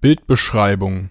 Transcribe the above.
Bildbeschreibung.